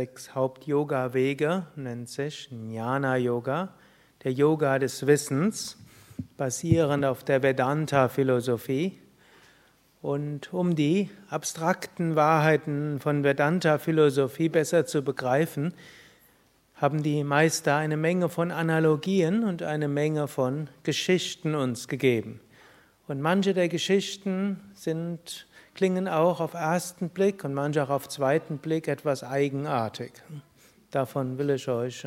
sechs Haupt-Yoga-Wege, nennt sich Jnana-Yoga, der Yoga des Wissens, basierend auf der Vedanta-Philosophie. Und um die abstrakten Wahrheiten von Vedanta-Philosophie besser zu begreifen, haben die Meister eine Menge von Analogien und eine Menge von Geschichten uns gegeben. Und manche der Geschichten sind, klingen auch auf ersten Blick und manche auch auf zweiten Blick etwas eigenartig. Davon will ich euch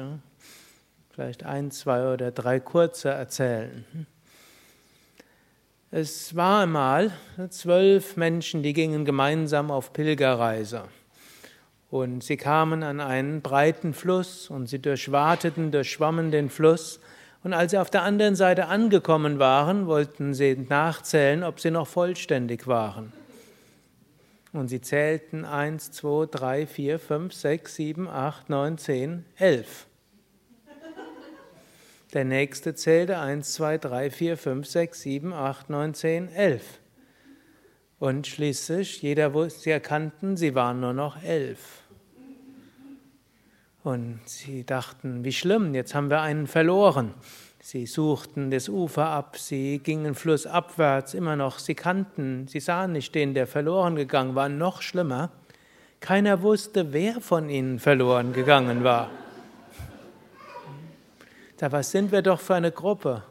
vielleicht ein, zwei oder drei kurze erzählen. Es war einmal zwölf Menschen, die gingen gemeinsam auf Pilgerreise. Und sie kamen an einen breiten Fluss und sie durchwateten, durchschwammen den Fluss. Und als sie auf der anderen Seite angekommen waren, wollten sie nachzählen, ob sie noch vollständig waren. Und sie zählten 1, 2, 3, 4, 5, 6, 7, 8, 9, 10, 11. Der nächste zählte 1, 2, 3, 4, 5, 6, 7, 8, 9, 10, 11. Und schließlich, jeder, wo sie erkannten, sie waren nur noch elf. Und sie dachten, wie schlimm, jetzt haben wir einen verloren. Sie suchten das Ufer ab, sie gingen flussabwärts, immer noch, sie kannten, sie sahen nicht den, der verloren gegangen war, noch schlimmer. Keiner wusste, wer von ihnen verloren gegangen war. Da was sind wir doch für eine Gruppe?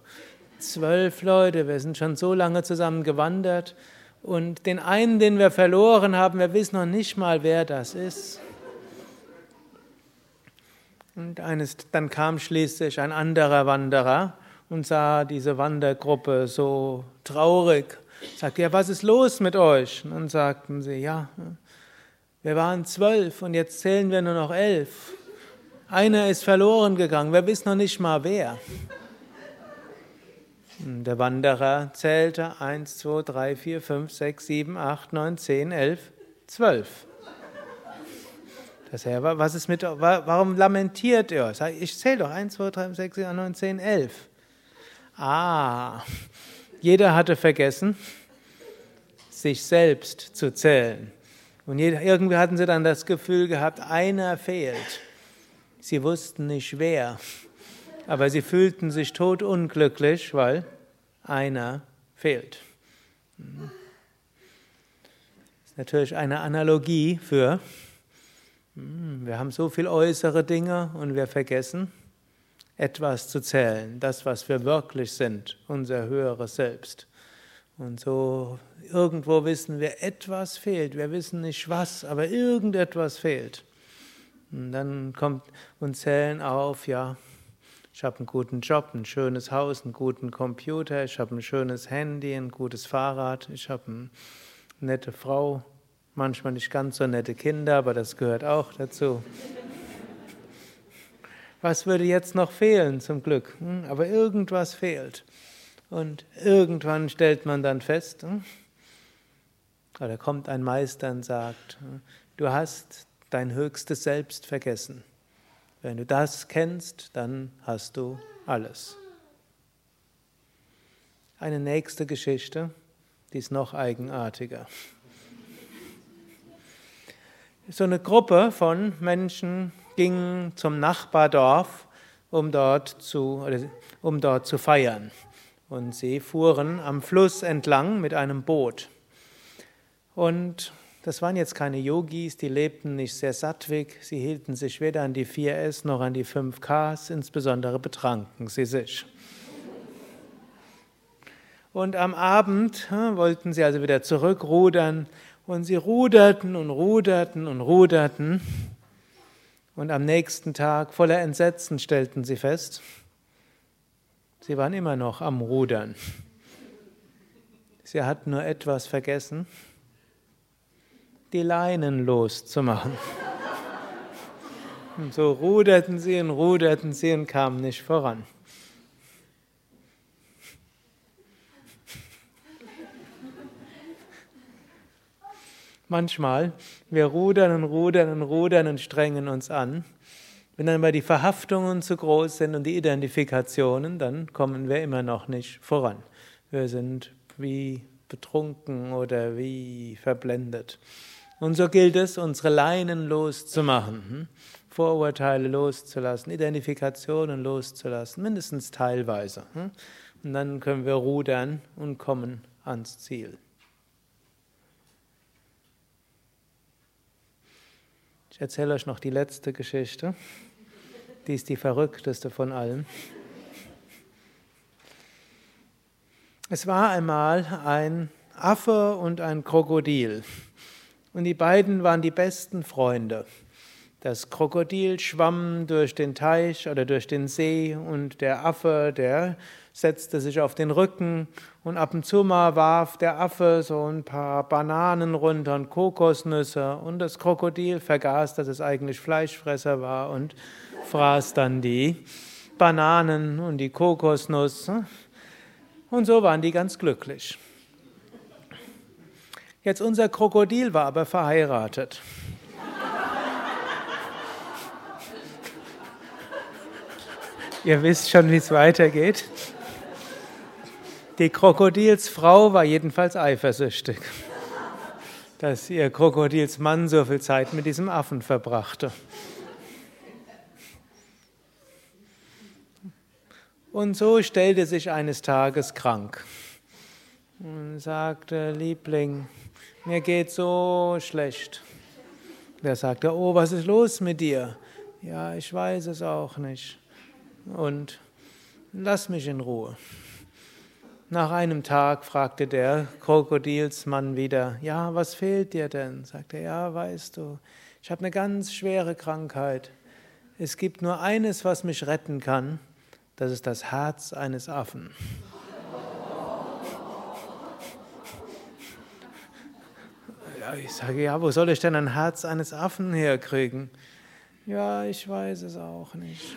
Zwölf Leute, wir sind schon so lange zusammen gewandert und den einen, den wir verloren haben, wir wissen noch nicht mal, wer das ist. Und eines, dann kam schließlich ein anderer Wanderer und sah diese Wandergruppe so traurig. Sagte, ja, was ist los mit euch? Und dann sagten sie, ja, wir waren zwölf und jetzt zählen wir nur noch elf. Einer ist verloren gegangen, wir wissen noch nicht mal wer. Und der Wanderer zählte eins, zwei, drei, vier, fünf, sechs, sieben, acht, neun, zehn, elf, zwölf. Das Herr, was ist mit, warum lamentiert ihr? Ich zähle doch 1, 2, 3, 6, 7, 8, 9, 10, 11. Ah, jeder hatte vergessen, sich selbst zu zählen. Und irgendwie hatten sie dann das Gefühl gehabt, einer fehlt. Sie wussten nicht wer, aber sie fühlten sich totunglücklich, weil einer fehlt. Das ist natürlich eine Analogie für hm, wir haben so viel äußere Dinge und wir vergessen, etwas zu zählen, das, was wir wirklich sind, unser höheres Selbst. Und so irgendwo wissen wir, etwas fehlt. Wir wissen nicht was, aber irgendetwas fehlt. Und dann kommt und zählen auf, ja, ich habe einen guten Job, ein schönes Haus, einen guten Computer, ich habe ein schönes Handy, ein gutes Fahrrad, ich habe eine nette Frau, Manchmal nicht ganz so nette Kinder, aber das gehört auch dazu. Was würde jetzt noch fehlen zum Glück? Hm, aber irgendwas fehlt. Und irgendwann stellt man dann fest, hm, oder kommt ein Meister und sagt, hm, du hast dein höchstes Selbst vergessen. Wenn du das kennst, dann hast du alles. Eine nächste Geschichte, die ist noch eigenartiger so eine Gruppe von Menschen ging zum Nachbardorf, um dort zu, um dort zu feiern. Und sie fuhren am Fluss entlang mit einem Boot. Und das waren jetzt keine Yogis, die lebten nicht sehr sattwig, sie hielten sich weder an die 4S noch an die 5Ks, insbesondere betranken sie sich. Und am Abend hm, wollten sie also wieder zurückrudern und sie ruderten und ruderten und ruderten. Und am nächsten Tag, voller Entsetzen, stellten sie fest, sie waren immer noch am Rudern. Sie hatten nur etwas vergessen, die Leinen loszumachen. Und so ruderten sie und ruderten sie und kamen nicht voran. Manchmal. Wir rudern und rudern und rudern und strengen uns an. Wenn dann aber die Verhaftungen zu groß sind und die Identifikationen, dann kommen wir immer noch nicht voran. Wir sind wie betrunken oder wie verblendet. Und so gilt es, unsere Leinen loszumachen, hm? Vorurteile loszulassen, Identifikationen loszulassen, mindestens teilweise. Hm? Und dann können wir rudern und kommen ans Ziel. Ich erzähle euch noch die letzte Geschichte. Die ist die verrückteste von allen. Es war einmal ein Affe und ein Krokodil. Und die beiden waren die besten Freunde. Das Krokodil schwamm durch den Teich oder durch den See und der Affe, der setzte sich auf den Rücken und ab und zu mal warf der Affe so ein paar Bananen runter und Kokosnüsse und das Krokodil vergaß, dass es eigentlich Fleischfresser war und fraß dann die Bananen und die Kokosnuss und so waren die ganz glücklich. Jetzt unser Krokodil war aber verheiratet. Ihr wisst schon, wie es weitergeht. Die Krokodilsfrau war jedenfalls eifersüchtig, dass ihr Krokodilsmann so viel Zeit mit diesem Affen verbrachte. Und so stellte sich eines Tages krank und sagte, Liebling, mir geht so schlecht. Der sagte, oh, was ist los mit dir? Ja, ich weiß es auch nicht und lass mich in Ruhe. Nach einem Tag fragte der Krokodilsmann wieder, ja, was fehlt dir denn? Sagte er, ja, weißt du, ich habe eine ganz schwere Krankheit. Es gibt nur eines, was mich retten kann, das ist das Herz eines Affen. Ja, ich sage, ja, wo soll ich denn ein Herz eines Affen herkriegen? Ja, ich weiß es auch nicht.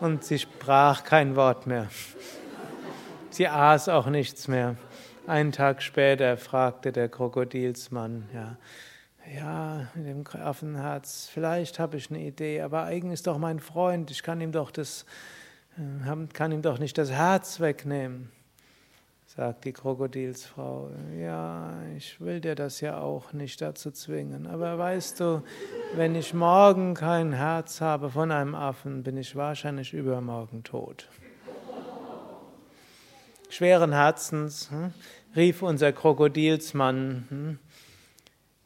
Und sie sprach kein Wort mehr. Sie aß auch nichts mehr. Einen Tag später fragte der Krokodilsmann, ja, ja, mit dem Affenherz, vielleicht habe ich eine Idee, aber eigentlich ist doch mein Freund, ich kann ihm doch das, äh, kann ihm doch nicht das Herz wegnehmen sagt die Krokodilsfrau, ja, ich will dir das ja auch nicht dazu zwingen, aber weißt du, wenn ich morgen kein Herz habe von einem Affen, bin ich wahrscheinlich übermorgen tot. Schweren Herzens hm, rief unser Krokodilsmann, hm,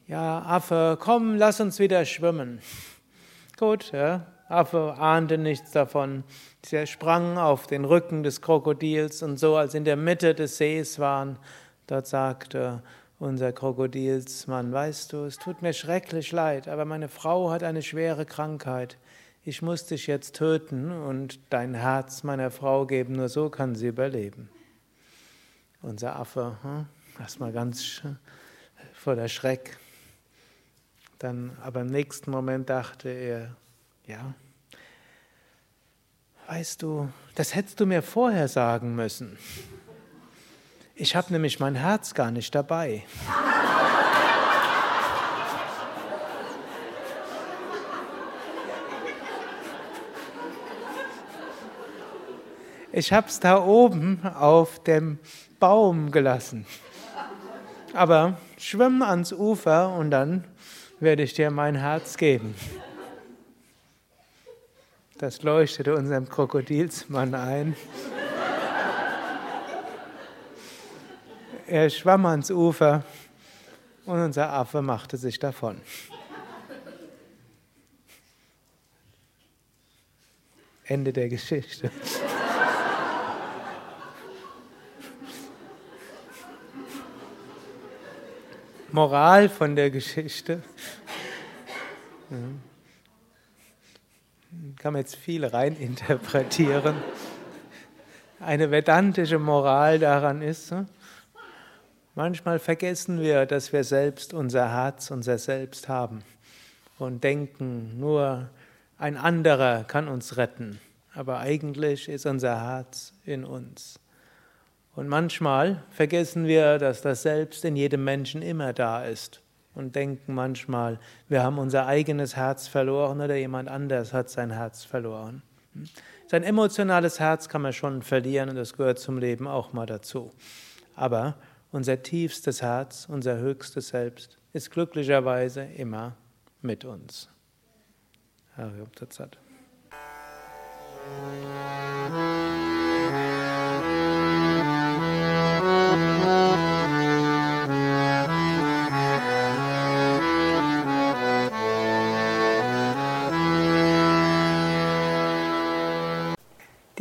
ja, Affe, komm, lass uns wieder schwimmen. Gut, ja, Affe ahnte nichts davon. Sie sprang auf den Rücken des Krokodils und so, als in der Mitte des Sees waren, dort sagte unser Krokodilsmann, weißt du, es tut mir schrecklich leid, aber meine Frau hat eine schwere Krankheit. Ich muss dich jetzt töten und dein Herz meiner Frau geben, nur so kann sie überleben. Unser Affe, hm, erstmal ganz voller Schreck. Dann aber im nächsten Moment dachte er, ja. Weißt du, das hättest du mir vorher sagen müssen. Ich habe nämlich mein Herz gar nicht dabei. Ich habe es da oben auf dem Baum gelassen. Aber schwimm ans Ufer und dann werde ich dir mein Herz geben. Das leuchtete unserem Krokodilsmann ein. Er schwamm ans Ufer und unser Affe machte sich davon. Ende der Geschichte. Moral von der Geschichte kann man jetzt viel reininterpretieren. Eine vedantische Moral daran ist, hm, manchmal vergessen wir, dass wir selbst unser Herz, unser Selbst haben und denken, nur ein anderer kann uns retten. Aber eigentlich ist unser Herz in uns. Und manchmal vergessen wir, dass das Selbst in jedem Menschen immer da ist und denken manchmal, wir haben unser eigenes Herz verloren oder jemand anders hat sein Herz verloren. Sein emotionales Herz kann man schon verlieren und das gehört zum Leben auch mal dazu. Aber unser tiefstes Herz, unser höchstes Selbst, ist glücklicherweise immer mit uns. Harium Tatsat.